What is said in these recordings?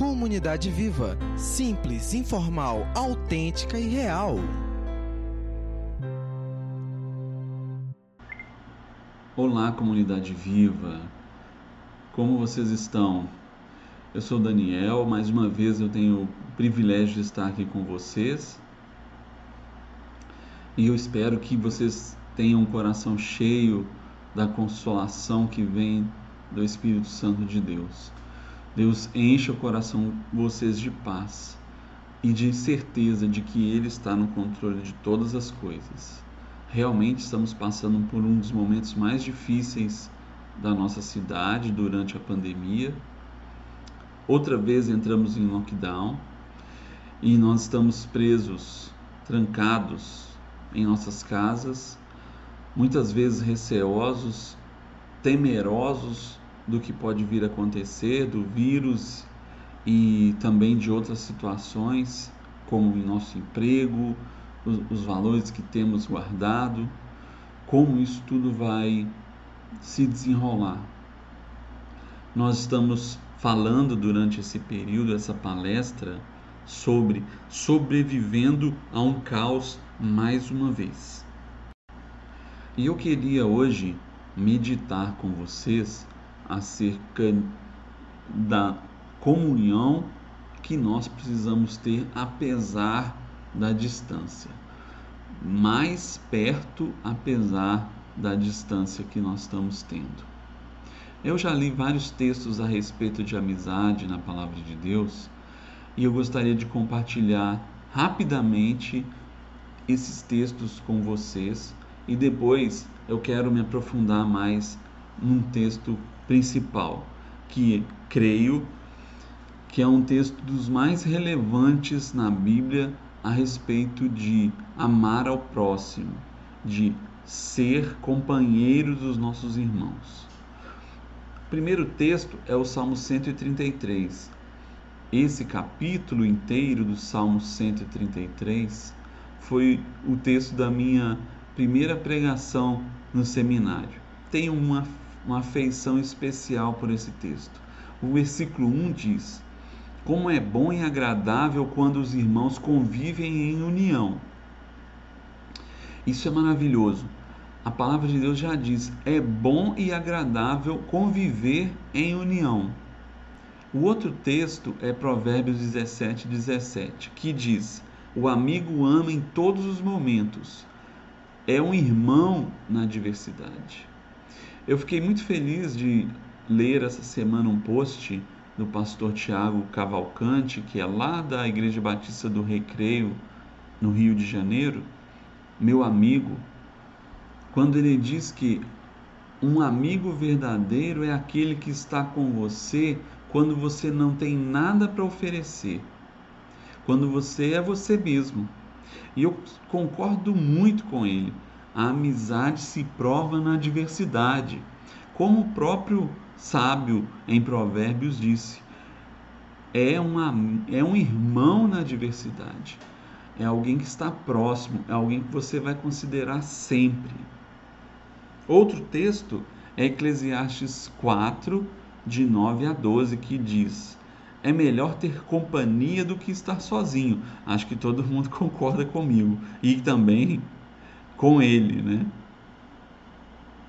Comunidade Viva. Simples, informal, autêntica e real. Olá, comunidade viva. Como vocês estão? Eu sou Daniel, mais uma vez eu tenho o privilégio de estar aqui com vocês. E eu espero que vocês tenham um coração cheio da consolação que vem do Espírito Santo de Deus. Deus enche o coração de vocês de paz e de certeza de que Ele está no controle de todas as coisas. Realmente estamos passando por um dos momentos mais difíceis da nossa cidade durante a pandemia. Outra vez entramos em lockdown e nós estamos presos, trancados em nossas casas, muitas vezes receosos, temerosos do que pode vir a acontecer, do vírus e também de outras situações, como em nosso emprego, os, os valores que temos guardado, como isso tudo vai se desenrolar. Nós estamos falando durante esse período, essa palestra, sobre sobrevivendo a um caos mais uma vez. E eu queria hoje meditar com vocês acerca da comunhão que nós precisamos ter apesar da distância. Mais perto apesar da distância que nós estamos tendo. Eu já li vários textos a respeito de amizade na palavra de Deus e eu gostaria de compartilhar rapidamente esses textos com vocês e depois eu quero me aprofundar mais num texto principal, que creio que é um texto dos mais relevantes na Bíblia a respeito de amar ao próximo, de ser companheiro dos nossos irmãos. O primeiro texto é o Salmo 133. Esse capítulo inteiro do Salmo 133 foi o texto da minha primeira pregação no seminário. Tenho uma uma afeição especial por esse texto. O versículo 1 diz: Como é bom e agradável quando os irmãos convivem em união. Isso é maravilhoso. A palavra de Deus já diz: é bom e agradável conviver em união. O outro texto é Provérbios 17, 17, que diz: O amigo ama em todos os momentos, é um irmão na diversidade. Eu fiquei muito feliz de ler essa semana um post do pastor Tiago Cavalcante, que é lá da Igreja Batista do Recreio, no Rio de Janeiro, meu amigo, quando ele diz que um amigo verdadeiro é aquele que está com você quando você não tem nada para oferecer, quando você é você mesmo. E eu concordo muito com ele. A amizade se prova na adversidade. Como o próprio sábio em Provérbios disse, é, uma, é um irmão na adversidade. É alguém que está próximo, é alguém que você vai considerar sempre. Outro texto é Eclesiastes 4, de 9 a 12, que diz: É melhor ter companhia do que estar sozinho. Acho que todo mundo concorda comigo. E também com ele, né?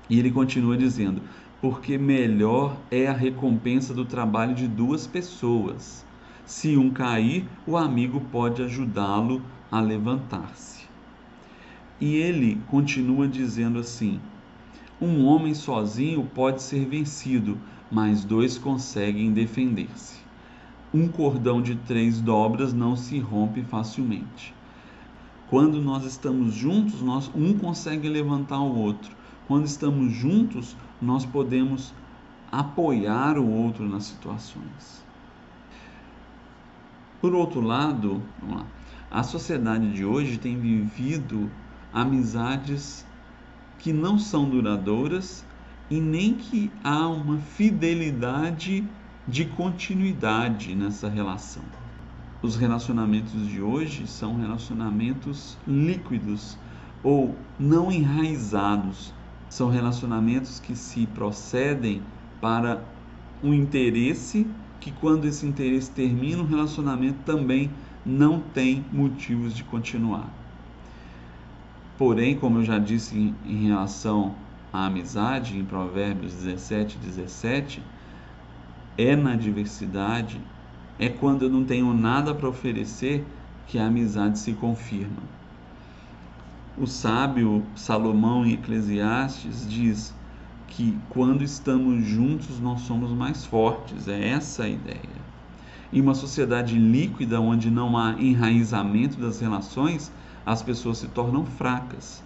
E ele continua dizendo: porque melhor é a recompensa do trabalho de duas pessoas. Se um cair, o amigo pode ajudá-lo a levantar-se. E ele continua dizendo assim: Um homem sozinho pode ser vencido, mas dois conseguem defender-se. Um cordão de três dobras não se rompe facilmente. Quando nós estamos juntos, nós um consegue levantar o outro. Quando estamos juntos, nós podemos apoiar o outro nas situações. Por outro lado, lá, a sociedade de hoje tem vivido amizades que não são duradouras e nem que há uma fidelidade de continuidade nessa relação os relacionamentos de hoje são relacionamentos líquidos ou não enraizados. São relacionamentos que se procedem para um interesse que quando esse interesse termina, o relacionamento também não tem motivos de continuar. Porém, como eu já disse em, em relação à amizade, em Provérbios 17, 17, é na diversidade, é quando eu não tenho nada para oferecer que a amizade se confirma. O sábio Salomão em Eclesiastes diz que quando estamos juntos nós somos mais fortes, é essa a ideia. Em uma sociedade líquida onde não há enraizamento das relações, as pessoas se tornam fracas.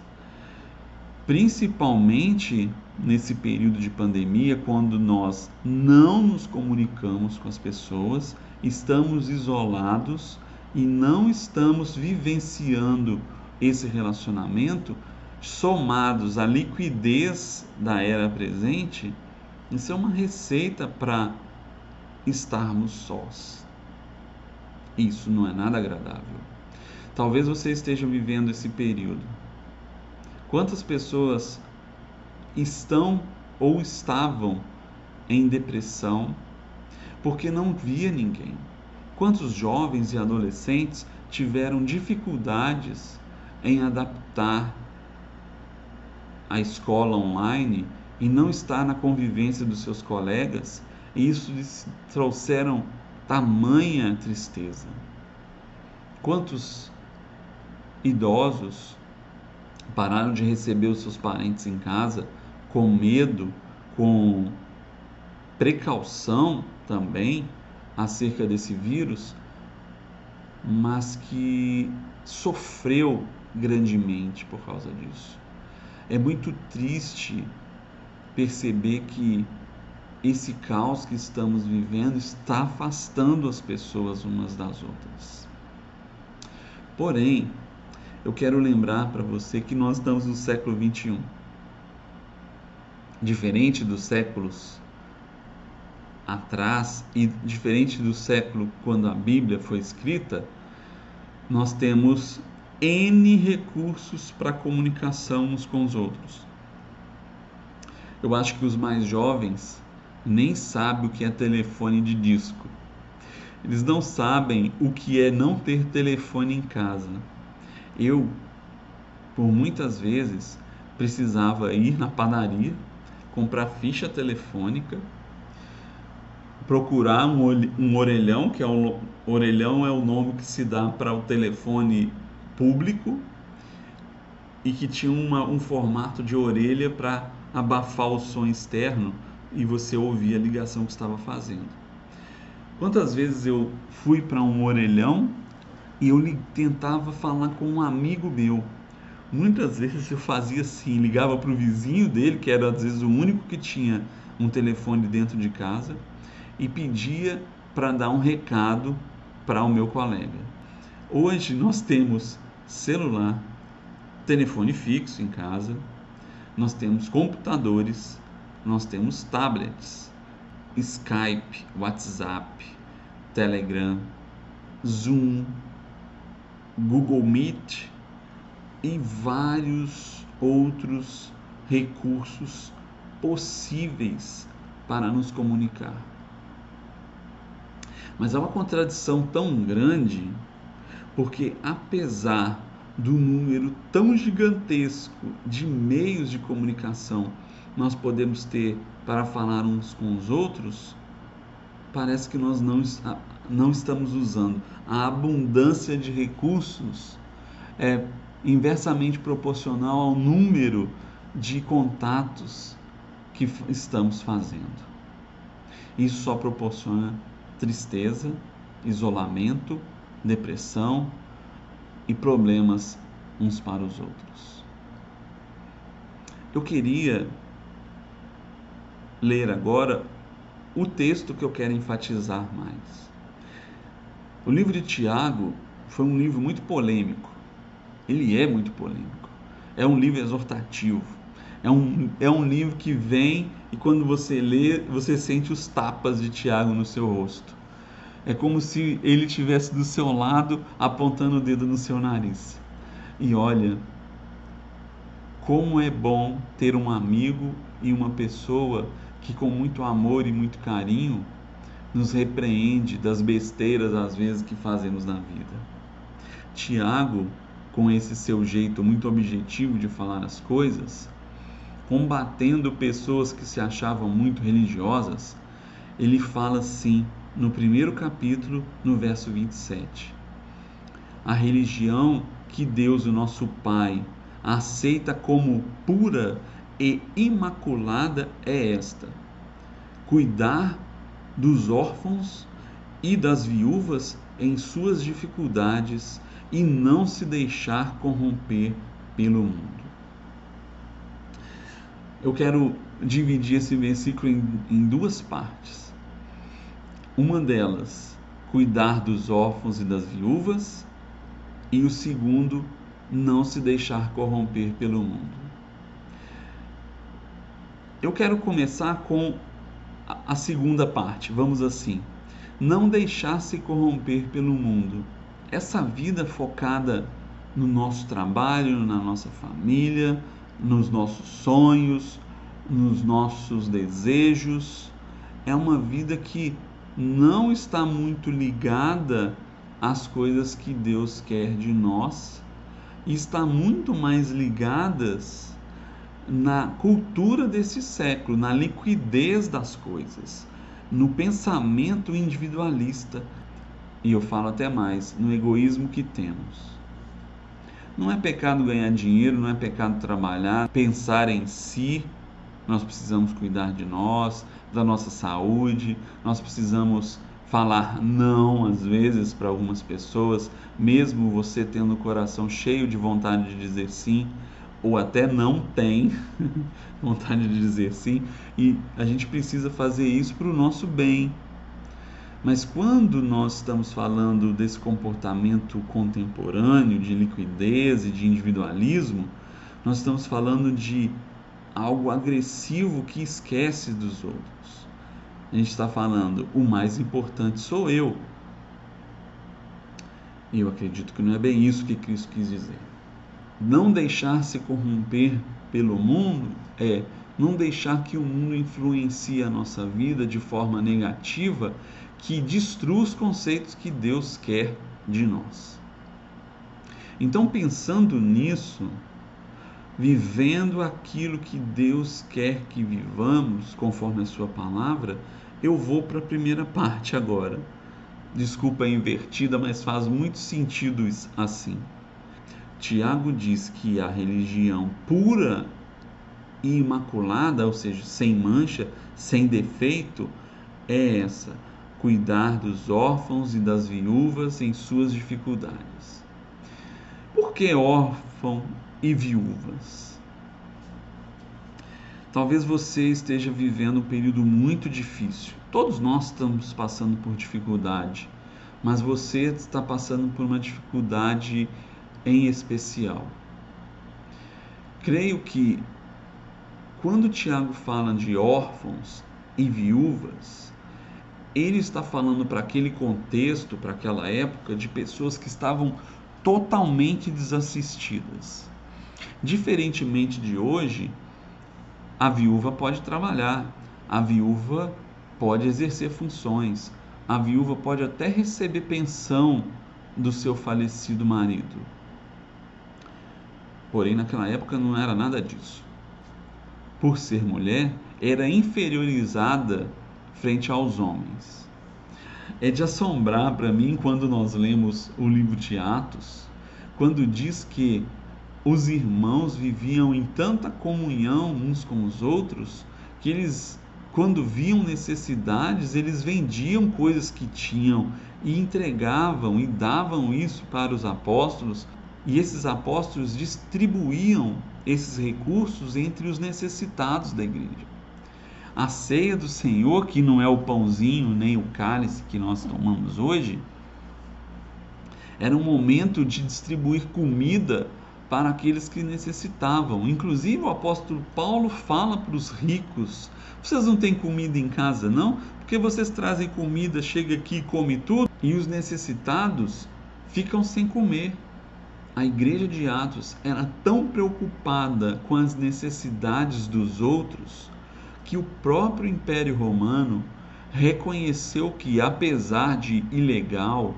Principalmente nesse período de pandemia, quando nós não nos comunicamos com as pessoas, estamos isolados e não estamos vivenciando esse relacionamento, somados à liquidez da era presente, isso é uma receita para estarmos sós. Isso não é nada agradável. Talvez você esteja vivendo esse período. Quantas pessoas estão ou estavam em depressão porque não via ninguém? Quantos jovens e adolescentes tiveram dificuldades em adaptar a escola online e não estar na convivência dos seus colegas, e isso lhes trouxeram tamanha tristeza. Quantos idosos pararam de receber os seus parentes em casa com medo, com precaução também acerca desse vírus, mas que sofreu grandemente por causa disso. É muito triste perceber que esse caos que estamos vivendo está afastando as pessoas umas das outras. Porém, eu quero lembrar para você que nós estamos no século 21. Diferente dos séculos atrás e diferente do século quando a Bíblia foi escrita, nós temos N recursos para comunicação uns com os outros. Eu acho que os mais jovens nem sabem o que é telefone de disco. Eles não sabem o que é não ter telefone em casa. Eu, por muitas vezes, precisava ir na padaria, comprar ficha telefônica, procurar um, um orelhão, que é o orelhão é o nome que se dá para o telefone público e que tinha uma, um formato de orelha para abafar o som externo e você ouvir a ligação que estava fazendo. Quantas vezes eu fui para um orelhão e eu tentava falar com um amigo meu. Muitas vezes eu fazia assim, ligava para o vizinho dele, que era às vezes o único que tinha um telefone dentro de casa, e pedia para dar um recado para o meu colega. Hoje nós temos celular, telefone fixo em casa, nós temos computadores, nós temos tablets, Skype, WhatsApp, Telegram, Zoom, Google Meet e vários outros recursos possíveis para nos comunicar. Mas há uma contradição tão grande porque apesar do número tão gigantesco de meios de comunicação nós podemos ter para falar uns com os outros, parece que nós não, não estamos usando. A abundância de recursos é inversamente proporcional ao número de contatos que estamos fazendo. Isso só proporciona tristeza, isolamento depressão e problemas uns para os outros. Eu queria ler agora o texto que eu quero enfatizar mais. O livro de Tiago foi um livro muito polêmico. Ele é muito polêmico. É um livro exortativo. É um, é um livro que vem e quando você lê, você sente os tapas de Tiago no seu rosto. É como se ele tivesse do seu lado apontando o dedo no seu nariz. E olha, como é bom ter um amigo e uma pessoa que com muito amor e muito carinho nos repreende das besteiras às vezes que fazemos na vida. Tiago, com esse seu jeito muito objetivo de falar as coisas, combatendo pessoas que se achavam muito religiosas, ele fala assim no primeiro capítulo, no verso 27. A religião que Deus, o nosso Pai, aceita como pura e imaculada é esta: cuidar dos órfãos e das viúvas em suas dificuldades e não se deixar corromper pelo mundo. Eu quero dividir esse versículo em, em duas partes. Uma delas, cuidar dos órfãos e das viúvas, e o segundo, não se deixar corromper pelo mundo. Eu quero começar com a segunda parte, vamos assim. Não deixar-se corromper pelo mundo. Essa vida focada no nosso trabalho, na nossa família, nos nossos sonhos, nos nossos desejos, é uma vida que não está muito ligada às coisas que Deus quer de nós e está muito mais ligadas na cultura desse século, na liquidez das coisas, no pensamento individualista e eu falo até mais, no egoísmo que temos. Não é pecado ganhar dinheiro, não é pecado trabalhar, pensar em si. Nós precisamos cuidar de nós, da nossa saúde, nós precisamos falar não às vezes para algumas pessoas, mesmo você tendo o coração cheio de vontade de dizer sim, ou até não tem vontade de dizer sim, e a gente precisa fazer isso para o nosso bem. Mas quando nós estamos falando desse comportamento contemporâneo, de liquidez e de individualismo, nós estamos falando de algo agressivo que esquece dos outros. A gente está falando, o mais importante sou eu. E eu acredito que não é bem isso que Cristo quis dizer. Não deixar se corromper pelo mundo é não deixar que o mundo influencie a nossa vida de forma negativa, que destrua os conceitos que Deus quer de nós. Então, pensando nisso, vivendo aquilo que Deus quer que vivamos, conforme a Sua palavra, eu vou para a primeira parte agora. Desculpa a invertida, mas faz muito sentido assim. Tiago diz que a religião pura e imaculada, ou seja, sem mancha, sem defeito, é essa: cuidar dos órfãos e das viúvas em suas dificuldades. Por que órfão e viúvas? Talvez você esteja vivendo um período muito difícil. Todos nós estamos passando por dificuldade, mas você está passando por uma dificuldade em especial. Creio que quando Tiago fala de órfãos e viúvas, ele está falando para aquele contexto, para aquela época, de pessoas que estavam totalmente desassistidas. Diferentemente de hoje, a viúva pode trabalhar, a viúva pode exercer funções, a viúva pode até receber pensão do seu falecido marido. Porém, naquela época não era nada disso. Por ser mulher, era inferiorizada frente aos homens. É de assombrar para mim quando nós lemos o livro de Atos, quando diz que os irmãos viviam em tanta comunhão uns com os outros que eles, quando viam necessidades, eles vendiam coisas que tinham e entregavam e davam isso para os apóstolos e esses apóstolos distribuíam esses recursos entre os necessitados da igreja. A ceia do Senhor, que não é o pãozinho nem o cálice que nós tomamos hoje, era um momento de distribuir comida para aqueles que necessitavam. Inclusive, o apóstolo Paulo fala para os ricos: vocês não têm comida em casa, não? Porque vocês trazem comida, chega aqui e come tudo, e os necessitados ficam sem comer a igreja de Atos era tão preocupada com as necessidades dos outros que o próprio Império Romano reconheceu que, apesar de ilegal,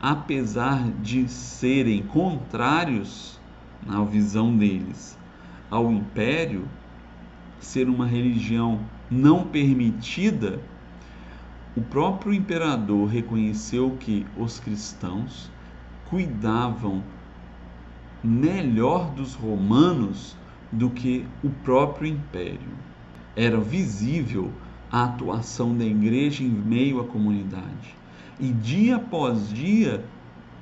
apesar de serem contrários na visão deles ao império, ser uma religião não permitida, o próprio imperador reconheceu que os cristãos cuidavam melhor dos romanos do que o próprio império. Era visível a atuação da igreja em meio à comunidade. E dia após dia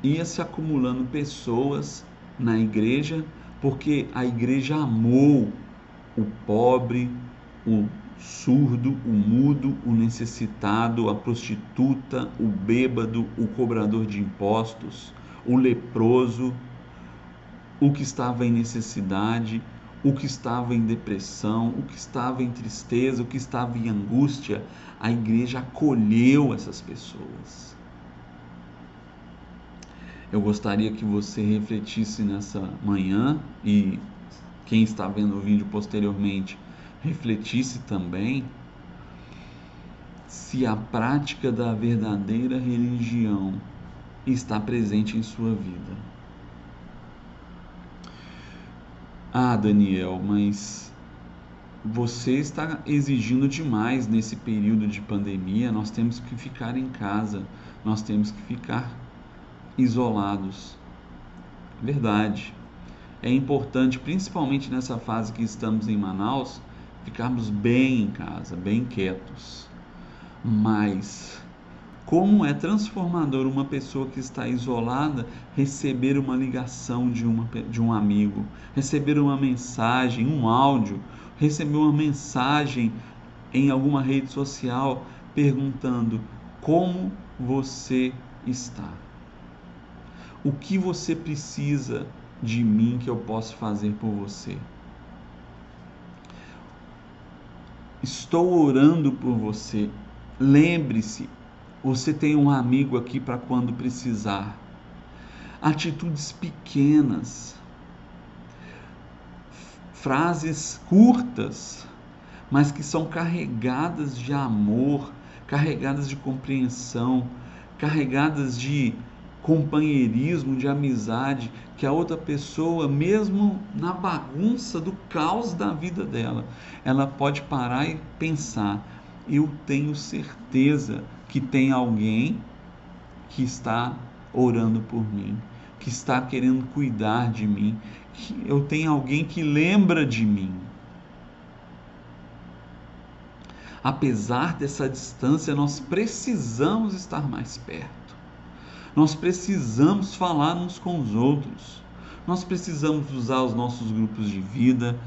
ia se acumulando pessoas na igreja, porque a igreja amou o pobre, o surdo, o mudo, o necessitado, a prostituta, o bêbado, o cobrador de impostos, o leproso, o que estava em necessidade, o que estava em depressão, o que estava em tristeza, o que estava em angústia, a igreja acolheu essas pessoas. Eu gostaria que você refletisse nessa manhã e quem está vendo o vídeo posteriormente refletisse também se a prática da verdadeira religião está presente em sua vida. Ah, Daniel, mas você está exigindo demais nesse período de pandemia. Nós temos que ficar em casa, nós temos que ficar isolados. Verdade. É importante, principalmente nessa fase que estamos em Manaus, ficarmos bem em casa, bem quietos. Mas como é transformador uma pessoa que está isolada receber uma ligação de, uma, de um amigo, receber uma mensagem, um áudio, receber uma mensagem em alguma rede social perguntando como você está. O que você precisa de mim que eu posso fazer por você? Estou orando por você. Lembre-se, você tem um amigo aqui para quando precisar. Atitudes pequenas, frases curtas, mas que são carregadas de amor, carregadas de compreensão, carregadas de companheirismo, de amizade, que a outra pessoa, mesmo na bagunça do caos da vida dela, ela pode parar e pensar: eu tenho certeza que tem alguém que está orando por mim, que está querendo cuidar de mim, que eu tenho alguém que lembra de mim. Apesar dessa distância, nós precisamos estar mais perto. Nós precisamos falar uns com os outros. Nós precisamos usar os nossos grupos de vida,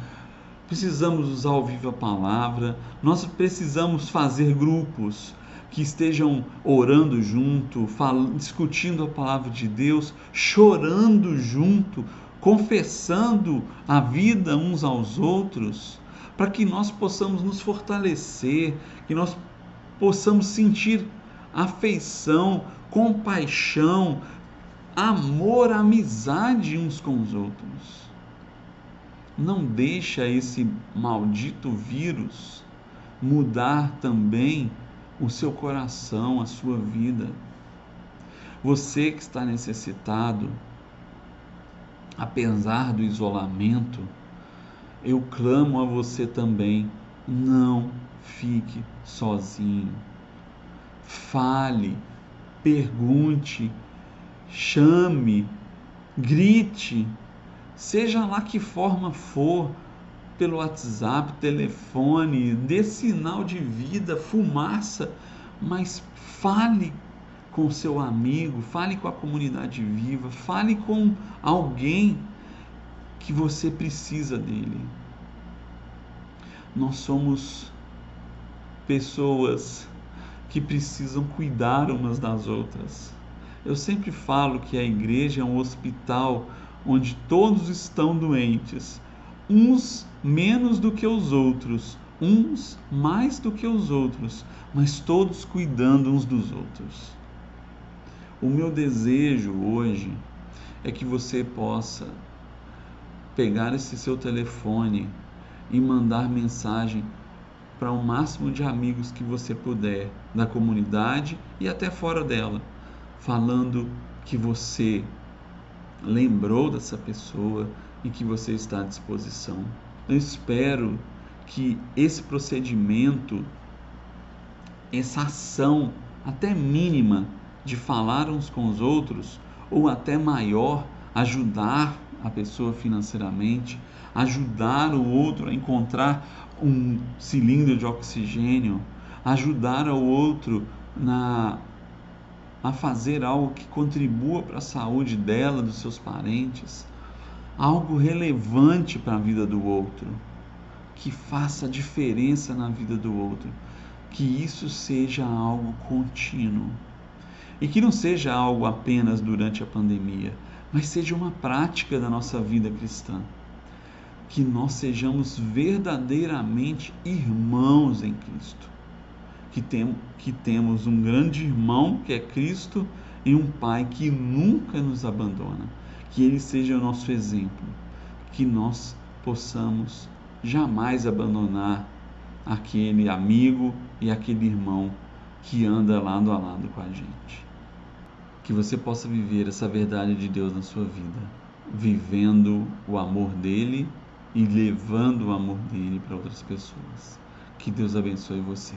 precisamos usar o Viva Palavra, nós precisamos fazer grupos que estejam orando junto, discutindo a palavra de Deus, chorando junto, confessando a vida uns aos outros, para que nós possamos nos fortalecer, que nós possamos sentir afeição, compaixão, amor, amizade uns com os outros. Não deixa esse maldito vírus mudar também o seu coração, a sua vida. Você que está necessitado, apesar do isolamento, eu clamo a você também, não fique sozinho. Fale, pergunte, chame, grite, seja lá que forma for, pelo WhatsApp, telefone, dê sinal de vida, fumaça, mas fale com seu amigo, fale com a comunidade viva, fale com alguém que você precisa dele. Nós somos pessoas que precisam cuidar umas das outras. Eu sempre falo que a igreja é um hospital onde todos estão doentes uns menos do que os outros, uns mais do que os outros, mas todos cuidando uns dos outros. O meu desejo hoje é que você possa pegar esse seu telefone e mandar mensagem para o máximo de amigos que você puder, da comunidade e até fora dela, falando que você lembrou dessa pessoa e que você está à disposição. Eu espero que esse procedimento, essa ação até mínima de falar uns com os outros, ou até maior, ajudar a pessoa financeiramente, ajudar o outro a encontrar um cilindro de oxigênio, ajudar o outro na a fazer algo que contribua para a saúde dela, dos seus parentes, algo relevante para a vida do outro, que faça diferença na vida do outro, que isso seja algo contínuo e que não seja algo apenas durante a pandemia, mas seja uma prática da nossa vida cristã. Que nós sejamos verdadeiramente irmãos em Cristo. Que, tem, que temos um grande irmão que é Cristo e um Pai que nunca nos abandona. Que Ele seja o nosso exemplo. Que nós possamos jamais abandonar aquele amigo e aquele irmão que anda lado a lado com a gente que você possa viver essa verdade de Deus na sua vida, vivendo o amor dele e levando o amor dele para outras pessoas. Que Deus abençoe você.